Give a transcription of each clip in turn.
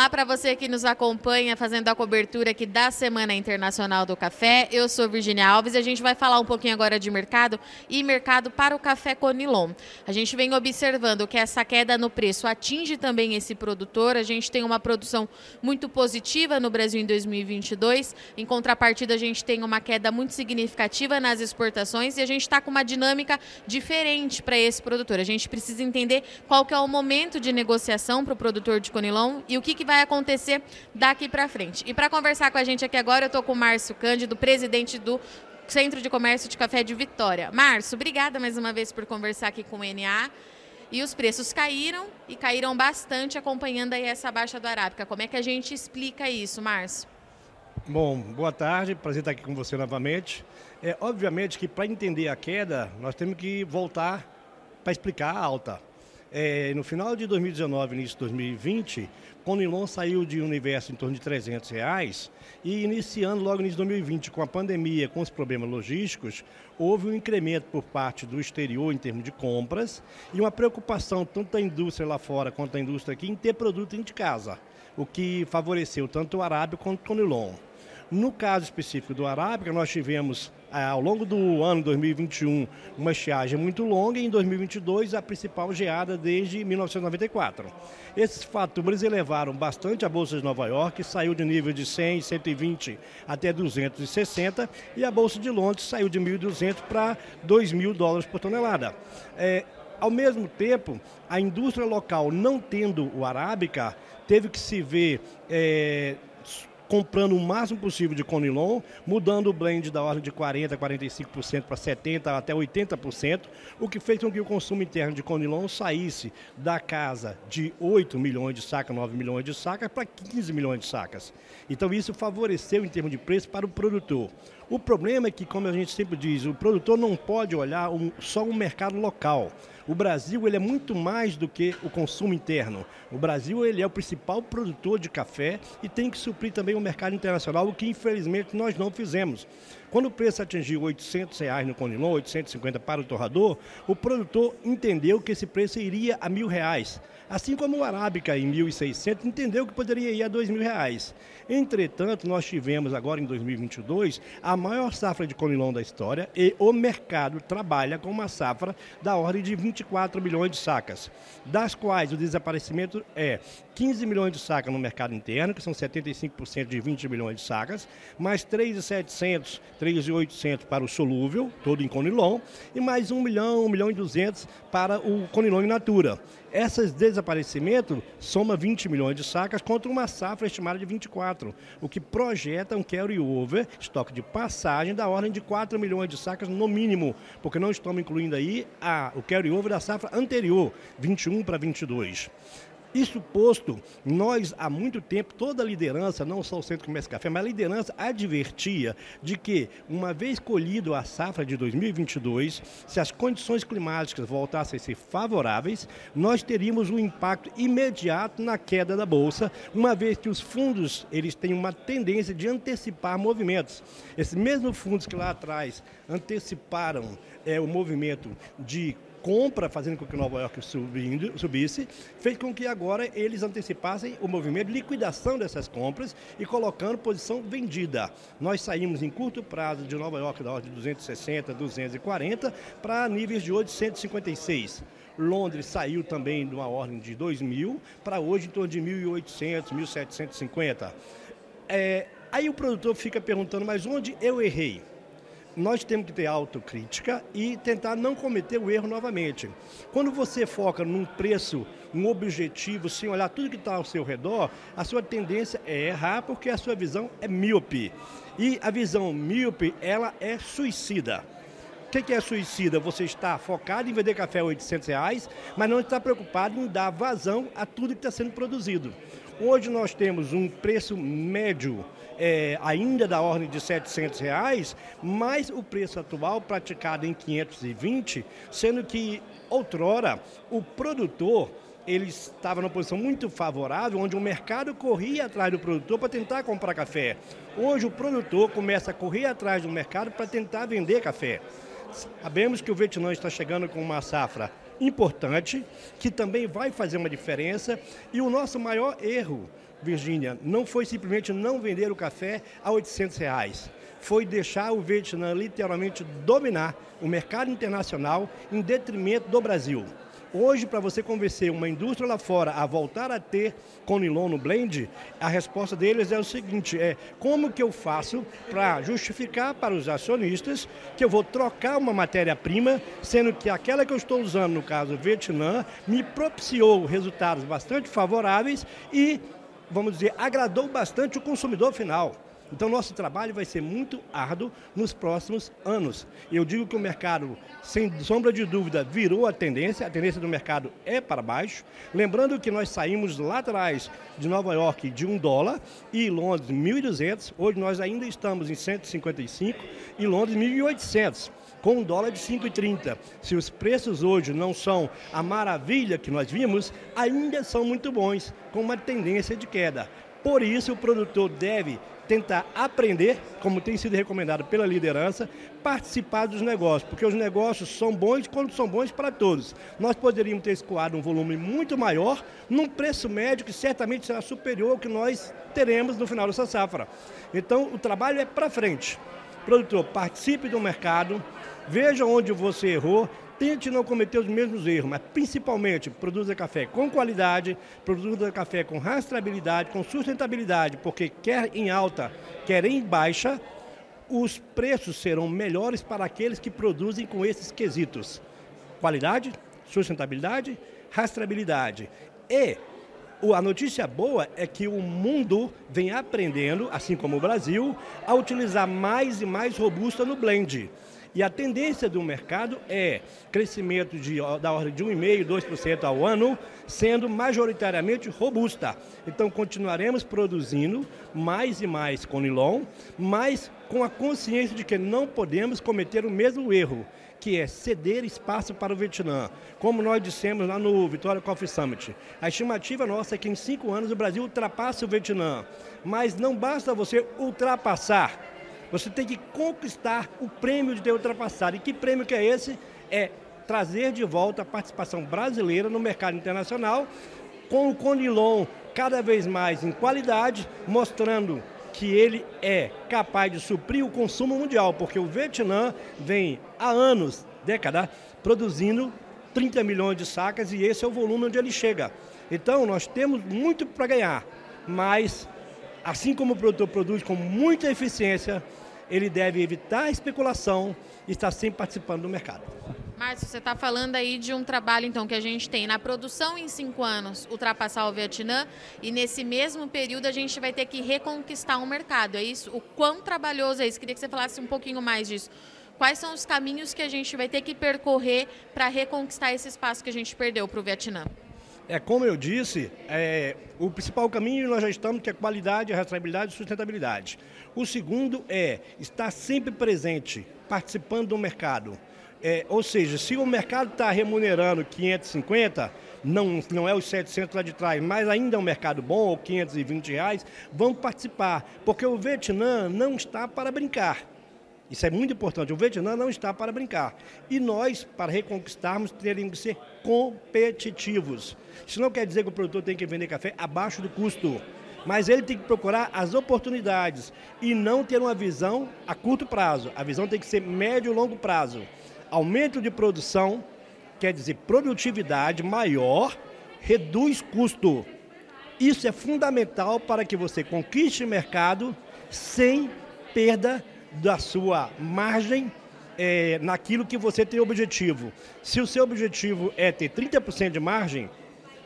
Olá para você que nos acompanha fazendo a cobertura aqui da Semana Internacional do Café. Eu sou Virginia Alves e a gente vai falar um pouquinho agora de mercado e mercado para o café Conilon. A gente vem observando que essa queda no preço atinge também esse produtor. A gente tem uma produção muito positiva no Brasil em 2022. Em contrapartida, a gente tem uma queda muito significativa nas exportações e a gente está com uma dinâmica diferente para esse produtor. A gente precisa entender qual que é o momento de negociação para o produtor de Conilon e o que, que vai acontecer daqui para frente. E para conversar com a gente aqui agora, eu estou com o Márcio Cândido, presidente do Centro de Comércio de Café de Vitória. Márcio, obrigada mais uma vez por conversar aqui com o NA. E os preços caíram e caíram bastante acompanhando aí essa baixa do Arábica. Como é que a gente explica isso, Márcio? Bom, boa tarde, prazer estar aqui com você novamente. É, obviamente que para entender a queda, nós temos que voltar para explicar a alta. É, no final de 2019, início de 2020, Conilon saiu de universo em torno de 300 reais e iniciando logo no início de 2020 com a pandemia, com os problemas logísticos, houve um incremento por parte do exterior em termos de compras e uma preocupação tanto da indústria lá fora quanto da indústria aqui em ter produto dentro de casa, o que favoreceu tanto o Arábio quanto o Conilon. No caso específico do Arábica, nós tivemos eh, ao longo do ano 2021 uma estiagem muito longa e em 2022 a principal geada desde 1994. Esses fatores elevaram bastante a Bolsa de Nova York, saiu de nível de 100, 120 até 260 e a Bolsa de Londres saiu de 1.200 para 2 mil dólares por tonelada. É, ao mesmo tempo, a indústria local não tendo o Arábica, teve que se ver é, comprando o máximo possível de Conilon, mudando o blend da ordem de 40%, 45% para 70% até 80%, o que fez com que o consumo interno de Conilon saísse da casa de 8 milhões de sacas, 9 milhões de sacas, para 15 milhões de sacas. Então isso favoreceu em termos de preço para o produtor. O problema é que, como a gente sempre diz, o produtor não pode olhar um, só o um mercado local. O Brasil ele é muito mais do que o consumo interno. O Brasil ele é o principal produtor de café e tem que suprir também o mercado internacional, o que infelizmente nós não fizemos. Quando o preço atingiu 800 reais no Conilon, 850 para o torrador, o produtor entendeu que esse preço iria a mil reais. Assim como o Arábica em 1.600 entendeu que poderia ir a R$ reais. Entretanto, nós tivemos agora em 2022 a maior safra de conilon da história e o mercado trabalha com uma safra da ordem de 24 milhões de sacas, das quais o desaparecimento é 15 milhões de sacas no mercado interno, que são 75% de 20 milhões de sacas, mais 3,700, 3,800 para o solúvel, todo em conilon, e mais 1 milhão, 1 milhão e 200 para o conilon in natura. Esses desaparecimentos soma 20 milhões de sacas contra uma safra estimada de 24, o que projeta um carry-over, estoque de passagem, da ordem de 4 milhões de sacas no mínimo, porque não estamos incluindo aí a, o carry-over da safra anterior, 21 para 22. Isso posto, nós há muito tempo, toda a liderança, não só o Centro Comércio Café, mas a liderança advertia de que, uma vez colhido a safra de 2022, se as condições climáticas voltassem a ser favoráveis, nós teríamos um impacto imediato na queda da bolsa, uma vez que os fundos eles têm uma tendência de antecipar movimentos. Esses mesmos fundos que lá atrás anteciparam é, o movimento de compra, fazendo com que Nova York subindo, subisse, fez com que agora eles antecipassem o movimento de liquidação dessas compras e colocando posição vendida. Nós saímos em curto prazo de Nova York da ordem de 260, 240 para níveis de hoje 156. Londres saiu também de uma ordem de 2 mil para hoje em torno de 1.800, 1.750. É, aí o produtor fica perguntando, mas onde eu errei? Nós temos que ter autocrítica e tentar não cometer o erro novamente. Quando você foca num preço, um objetivo, sem olhar tudo que está ao seu redor, a sua tendência é errar porque a sua visão é míope. E a visão míope, ela é suicida. O que é suicida? Você está focado em vender café a 800 reais, mas não está preocupado em dar vazão a tudo que está sendo produzido. Hoje nós temos um preço médio é, ainda da ordem de 700 reais, mais o preço atual praticado em 520, sendo que outrora o produtor ele estava numa posição muito favorável, onde o mercado corria atrás do produtor para tentar comprar café. Hoje o produtor começa a correr atrás do mercado para tentar vender café. Sabemos que o Vietnã está chegando com uma safra importante, que também vai fazer uma diferença. E o nosso maior erro, Virgínia, não foi simplesmente não vender o café a 800 reais. Foi deixar o Vietnã literalmente dominar o mercado internacional em detrimento do Brasil. Hoje, para você convencer uma indústria lá fora a voltar a ter Conilon no blend, a resposta deles é o seguinte: é como que eu faço para justificar para os acionistas que eu vou trocar uma matéria-prima, sendo que aquela que eu estou usando, no caso Vietnã, me propiciou resultados bastante favoráveis e, vamos dizer, agradou bastante o consumidor final. Então, nosso trabalho vai ser muito árduo nos próximos anos. Eu digo que o mercado, sem sombra de dúvida, virou a tendência, a tendência do mercado é para baixo. Lembrando que nós saímos lá atrás de Nova York de 1 dólar e Londres 1.200. Hoje nós ainda estamos em 155 e Londres 1.800 com um dólar de 5,30. Se os preços hoje não são a maravilha que nós vimos, ainda são muito bons, com uma tendência de queda. Por isso, o produtor deve tentar aprender, como tem sido recomendado pela liderança, participar dos negócios, porque os negócios são bons quando são bons para todos. Nós poderíamos ter escoado um volume muito maior, num preço médio que certamente será superior ao que nós teremos no final dessa safra. Então, o trabalho é para frente. Produtor, participe do mercado, veja onde você errou, tente não cometer os mesmos erros, mas principalmente produza café com qualidade, produza café com rastreabilidade, com sustentabilidade, porque quer em alta, quer em baixa, os preços serão melhores para aqueles que produzem com esses quesitos: qualidade, sustentabilidade, rastreabilidade. E a notícia boa é que o mundo vem aprendendo, assim como o Brasil, a utilizar mais e mais robusta no blend. E a tendência do mercado é crescimento de, da ordem de 1,5%, 2% ao ano, sendo majoritariamente robusta. Então continuaremos produzindo mais e mais com nilon, mas com a consciência de que não podemos cometer o mesmo erro, que é ceder espaço para o Vietnã. Como nós dissemos lá no Vitória Coffee Summit, a estimativa nossa é que em cinco anos o Brasil ultrapasse o Vietnã. Mas não basta você ultrapassar você tem que conquistar o prêmio de ter ultrapassado. E que prêmio que é esse? É trazer de volta a participação brasileira no mercado internacional, com o Conilon cada vez mais em qualidade, mostrando que ele é capaz de suprir o consumo mundial, porque o Vietnã vem há anos, décadas, produzindo 30 milhões de sacas e esse é o volume onde ele chega. Então nós temos muito para ganhar, mas assim como o produtor produz com muita eficiência, ele deve evitar a especulação e estar sempre participando do mercado. Márcio, você está falando aí de um trabalho então que a gente tem na produção em cinco anos ultrapassar o Vietnã e nesse mesmo período a gente vai ter que reconquistar um mercado, é isso? O quão trabalhoso é isso? Queria que você falasse um pouquinho mais disso. Quais são os caminhos que a gente vai ter que percorrer para reconquistar esse espaço que a gente perdeu para o Vietnã? É, como eu disse, é, o principal caminho nós já estamos, que é qualidade, rastreabilidade e sustentabilidade. O segundo é estar sempre presente, participando do mercado. É, ou seja, se o mercado está remunerando 550, não, não é os 700 lá de trás, mas ainda é um mercado bom, ou 520 reais, vamos participar. Porque o Vietnã não está para brincar. Isso é muito importante. O Vietnã não está para brincar. E nós, para reconquistarmos, teríamos que ser competitivos. Isso não quer dizer que o produtor tem que vender café abaixo do custo. Mas ele tem que procurar as oportunidades e não ter uma visão a curto prazo. A visão tem que ser médio e longo prazo. Aumento de produção, quer dizer produtividade maior, reduz custo. Isso é fundamental para que você conquiste mercado sem perda da sua margem é, naquilo que você tem objetivo. Se o seu objetivo é ter 30% de margem,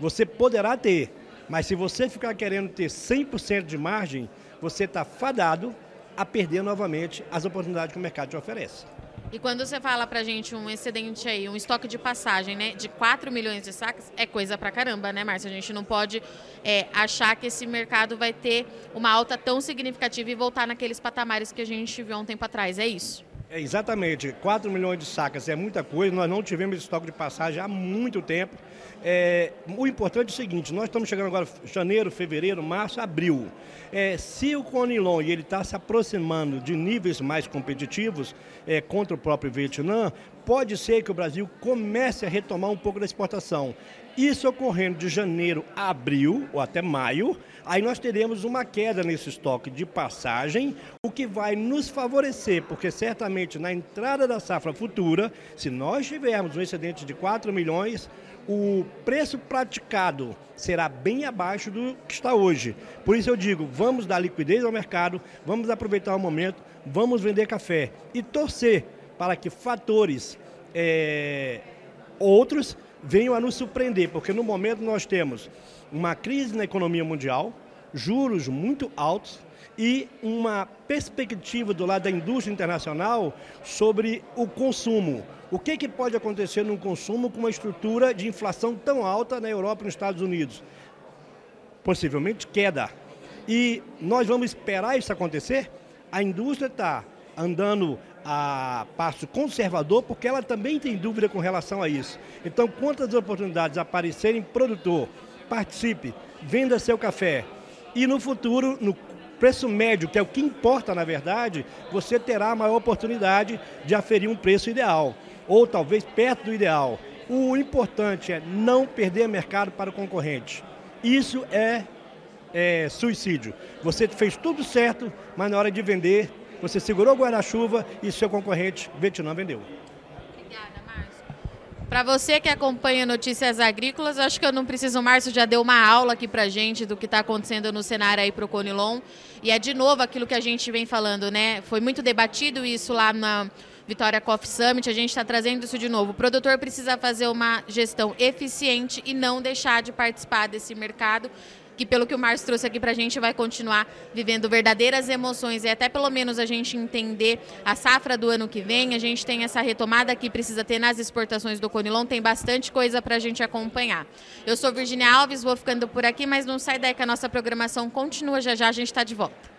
você poderá ter. Mas se você ficar querendo ter 100% de margem, você está fadado a perder novamente as oportunidades que o mercado te oferece. E quando você fala pra gente um excedente aí, um estoque de passagem, né, de 4 milhões de sacas, é coisa pra caramba, né, Márcia? A gente não pode é, achar que esse mercado vai ter uma alta tão significativa e voltar naqueles patamares que a gente viu há um tempo atrás, é isso? É, exatamente. 4 milhões de sacas é muita coisa, nós não tivemos estoque de passagem há muito tempo. É, o importante é o seguinte, nós estamos chegando agora janeiro, fevereiro, março, abril. É, se o Conilon ele está se aproximando de níveis mais competitivos é, contra o próprio Vietnã, pode ser que o Brasil comece a retomar um pouco da exportação. Isso ocorrendo de janeiro a abril, ou até maio, aí nós teremos uma queda nesse estoque de passagem, o que vai nos favorecer, porque certamente na entrada da safra futura, se nós tivermos um excedente de 4 milhões, o preço praticado será bem abaixo do que está hoje. Por isso eu digo, vamos dar liquidez ao mercado, vamos aproveitar o momento, vamos vender café e torcer para que fatores é, outros venham a nos surpreender, porque no momento nós temos uma crise na economia mundial, juros muito altos e uma perspectiva do lado da indústria internacional sobre o consumo. O que, que pode acontecer no consumo com uma estrutura de inflação tão alta na Europa e nos Estados Unidos? Possivelmente queda. E nós vamos esperar isso acontecer? A indústria está andando a passo conservador, porque ela também tem dúvida com relação a isso. Então, quantas oportunidades aparecerem, produtor, participe, venda seu café. E no futuro, no preço médio, que é o que importa na verdade, você terá a maior oportunidade de aferir um preço ideal, ou talvez perto do ideal. O importante é não perder mercado para o concorrente. Isso é, é suicídio. Você fez tudo certo, mas na hora de vender, você segurou o guarda-chuva e seu concorrente, Vietnã, vendeu. Obrigada. Para você que acompanha notícias agrícolas, acho que eu não preciso, o Márcio já deu uma aula aqui para gente do que está acontecendo no cenário aí para o Conilon. E é de novo aquilo que a gente vem falando, né? Foi muito debatido isso lá na Vitória Coffee Summit, a gente está trazendo isso de novo. O produtor precisa fazer uma gestão eficiente e não deixar de participar desse mercado que pelo que o Márcio trouxe aqui para a gente vai continuar vivendo verdadeiras emoções e até pelo menos a gente entender a safra do ano que vem, a gente tem essa retomada que precisa ter nas exportações do Conilon, tem bastante coisa para a gente acompanhar. Eu sou Virginia Alves, vou ficando por aqui, mas não sai daí que a nossa programação continua já já, a gente está de volta.